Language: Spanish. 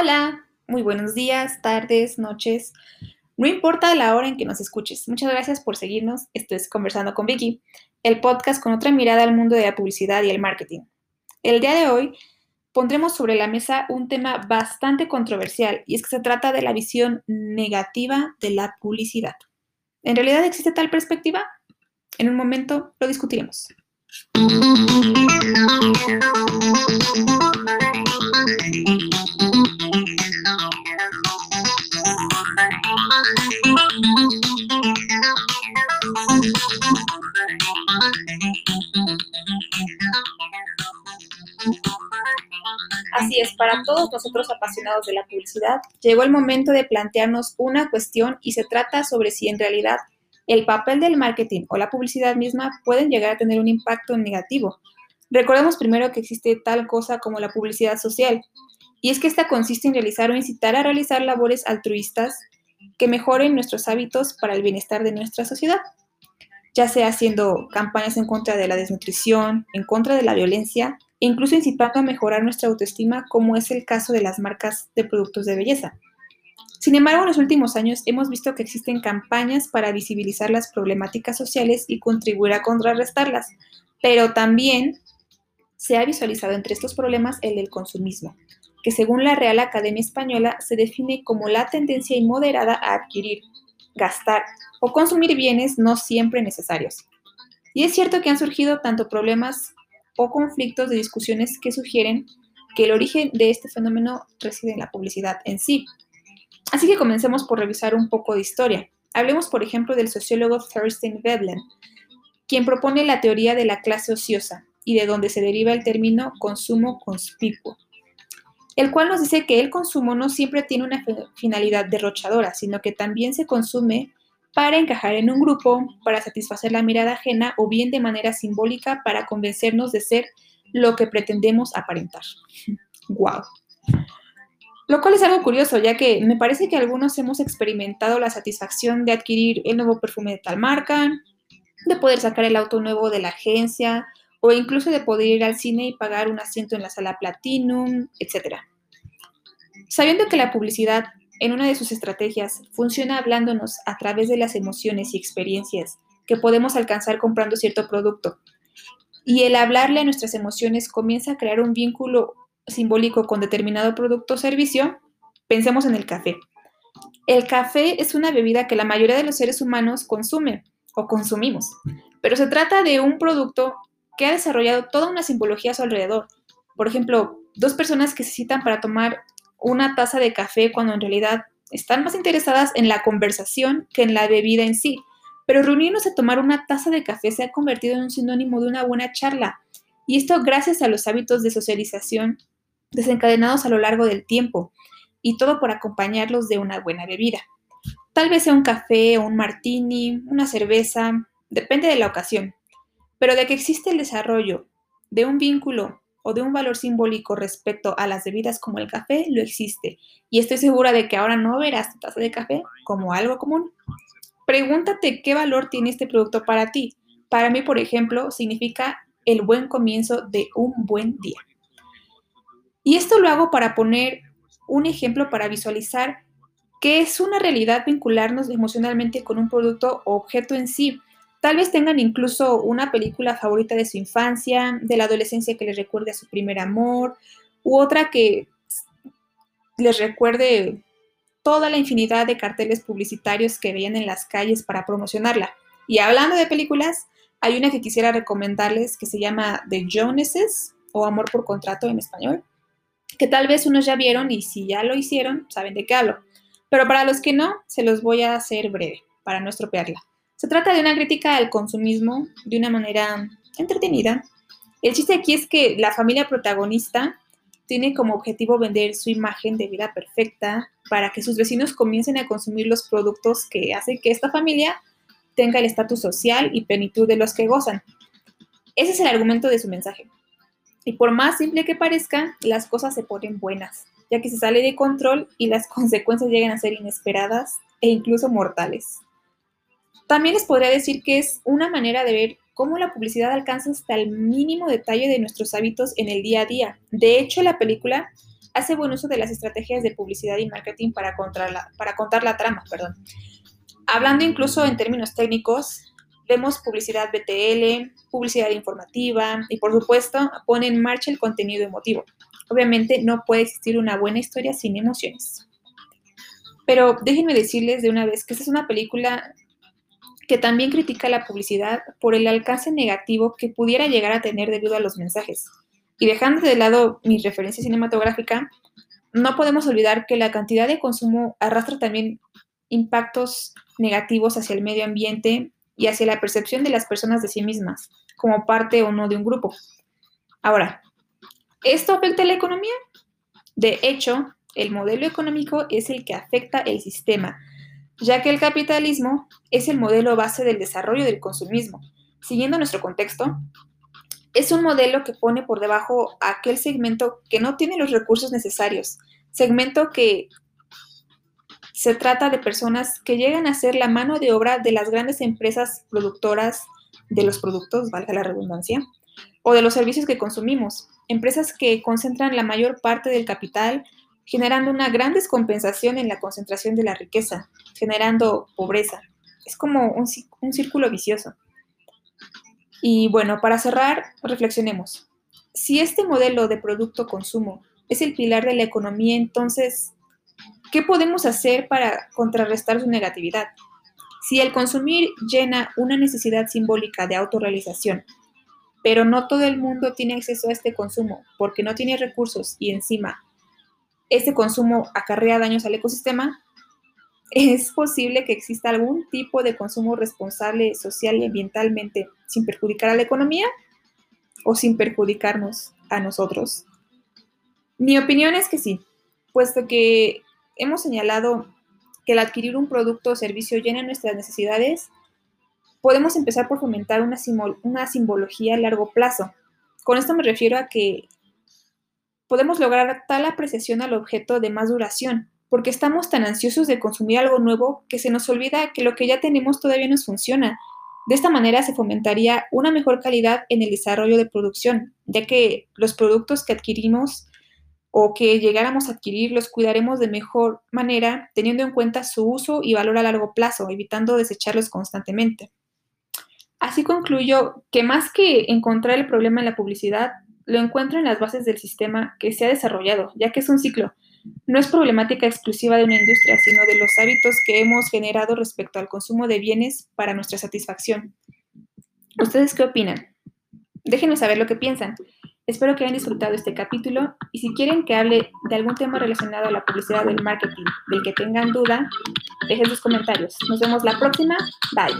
Hola, muy buenos días, tardes, noches. No importa la hora en que nos escuches. Muchas gracias por seguirnos. Esto es Conversando con Vicky, el podcast con otra mirada al mundo de la publicidad y el marketing. El día de hoy pondremos sobre la mesa un tema bastante controversial y es que se trata de la visión negativa de la publicidad. ¿En realidad existe tal perspectiva? En un momento lo discutiremos. Así es, para todos nosotros apasionados de la publicidad, llegó el momento de plantearnos una cuestión y se trata sobre si en realidad el papel del marketing o la publicidad misma pueden llegar a tener un impacto negativo. Recordemos primero que existe tal cosa como la publicidad social, y es que esta consiste en realizar o incitar a realizar labores altruistas que mejoren nuestros hábitos para el bienestar de nuestra sociedad, ya sea haciendo campañas en contra de la desnutrición, en contra de la violencia, incluso incitando a mejorar nuestra autoestima, como es el caso de las marcas de productos de belleza. Sin embargo, en los últimos años hemos visto que existen campañas para visibilizar las problemáticas sociales y contribuir a contrarrestarlas, pero también se ha visualizado entre estos problemas el del consumismo, que según la Real Academia Española se define como la tendencia inmoderada a adquirir, gastar o consumir bienes no siempre necesarios. Y es cierto que han surgido tanto problemas o conflictos de discusiones que sugieren que el origen de este fenómeno reside en la publicidad en sí. Así que comencemos por revisar un poco de historia. Hablemos, por ejemplo, del sociólogo Thurston Veblen, quien propone la teoría de la clase ociosa y de donde se deriva el término consumo conspicuo, el cual nos dice que el consumo no siempre tiene una finalidad derrochadora, sino que también se consume para encajar en un grupo, para satisfacer la mirada ajena o bien de manera simbólica para convencernos de ser lo que pretendemos aparentar. ¡Wow! Lo cual es algo curioso, ya que me parece que algunos hemos experimentado la satisfacción de adquirir el nuevo perfume de tal marca, de poder sacar el auto nuevo de la agencia o incluso de poder ir al cine y pagar un asiento en la sala Platinum, etc. Sabiendo que la publicidad en una de sus estrategias, funciona hablándonos a través de las emociones y experiencias que podemos alcanzar comprando cierto producto. Y el hablarle a nuestras emociones comienza a crear un vínculo simbólico con determinado producto o servicio. Pensemos en el café. El café es una bebida que la mayoría de los seres humanos consume o consumimos, pero se trata de un producto que ha desarrollado toda una simbología a su alrededor. Por ejemplo, dos personas que se citan para tomar una taza de café cuando en realidad están más interesadas en la conversación que en la bebida en sí. Pero reunirnos a tomar una taza de café se ha convertido en un sinónimo de una buena charla. Y esto gracias a los hábitos de socialización desencadenados a lo largo del tiempo. Y todo por acompañarlos de una buena bebida. Tal vez sea un café o un martini, una cerveza, depende de la ocasión. Pero de que existe el desarrollo de un vínculo o de un valor simbólico respecto a las bebidas como el café, lo existe. Y estoy segura de que ahora no verás tu taza de café como algo común. Pregúntate qué valor tiene este producto para ti. Para mí, por ejemplo, significa el buen comienzo de un buen día. Y esto lo hago para poner un ejemplo para visualizar que es una realidad vincularnos emocionalmente con un producto o objeto en sí, Tal vez tengan incluso una película favorita de su infancia, de la adolescencia que les recuerde a su primer amor, u otra que les recuerde toda la infinidad de carteles publicitarios que veían en las calles para promocionarla. Y hablando de películas, hay una que quisiera recomendarles que se llama The Joneses o Amor por Contrato en español, que tal vez unos ya vieron y si ya lo hicieron, saben de qué hablo. Pero para los que no, se los voy a hacer breve para no estropearla. Se trata de una crítica al consumismo de una manera entretenida. El chiste aquí es que la familia protagonista tiene como objetivo vender su imagen de vida perfecta para que sus vecinos comiencen a consumir los productos que hacen que esta familia tenga el estatus social y plenitud de los que gozan. Ese es el argumento de su mensaje. Y por más simple que parezca, las cosas se ponen buenas, ya que se sale de control y las consecuencias llegan a ser inesperadas e incluso mortales. También les podría decir que es una manera de ver cómo la publicidad alcanza hasta el mínimo detalle de nuestros hábitos en el día a día. De hecho, la película hace buen uso de las estrategias de publicidad y marketing para, contar la trama. Perdón. Hablando incluso en términos técnicos, vemos publicidad BTL, publicidad informativa y por supuesto pone en marcha el contenido emotivo. Obviamente no puede existir una buena historia sin emociones. Pero déjenme decirles de una vez que esta es una película que también critica la publicidad por el alcance negativo que pudiera llegar a tener debido a los mensajes. Y dejando de lado mi referencia cinematográfica, no podemos olvidar que la cantidad de consumo arrastra también impactos negativos hacia el medio ambiente y hacia la percepción de las personas de sí mismas, como parte o no de un grupo. Ahora, ¿esto afecta a la economía? De hecho, el modelo económico es el que afecta el sistema, ya que el capitalismo es el modelo base del desarrollo del consumismo. Siguiendo nuestro contexto, es un modelo que pone por debajo a aquel segmento que no tiene los recursos necesarios, segmento que se trata de personas que llegan a ser la mano de obra de las grandes empresas productoras de los productos, valga la redundancia, o de los servicios que consumimos. Empresas que concentran la mayor parte del capital, generando una gran descompensación en la concentración de la riqueza, generando pobreza. Es como un, círculo vicioso. Y bueno, para cerrar, reflexionemos. Si este modelo de producto-consumo es el pilar de la economía, entonces, ¿Qué podemos hacer para contrarrestar su negatividad? Si el consumir llena una necesidad simbólica de autorrealización, pero no todo el mundo tiene acceso a este consumo porque no tiene recursos y encima este consumo acarrea daños al ecosistema, es posible que exista algún tipo de consumo responsable social y ambientalmente sin perjudicar a la economía o sin perjudicarnos a nosotros. Mi opinión es que sí, puesto que hemos señalado que al adquirir un producto o servicio llena nuestras necesidades, podemos empezar por fomentar una, una simbología a largo plazo. Con esto me refiero a que podemos lograr tal apreciación al objeto de más duración, porque estamos tan ansiosos de consumir algo nuevo que se nos olvida que lo que ya tenemos todavía nos funciona. De esta manera se fomentaría una mejor calidad en el desarrollo de producción, ya que los productos que adquirimos o que llegáramos a adquirir los cuidaremos de mejor manera teniendo en cuenta su uso y valor a largo plazo, evitando desecharlos constantemente. Así concluyo que más que encontrar el problema en la publicidad, lo encuentro en las bases del sistema que se ha desarrollado, ya que es un ciclo. No es problemática exclusiva de una industria, sino de los hábitos que hemos generado respecto al consumo de bienes para nuestra satisfacción. ¿Ustedes qué opinan? Déjenme saber lo que piensan. Espero que hayan disfrutado este capítulo y si quieren que hable de algún tema relacionado a la publicidad del marketing del que tengan duda, dejen sus comentarios. Nos vemos la próxima. Bye.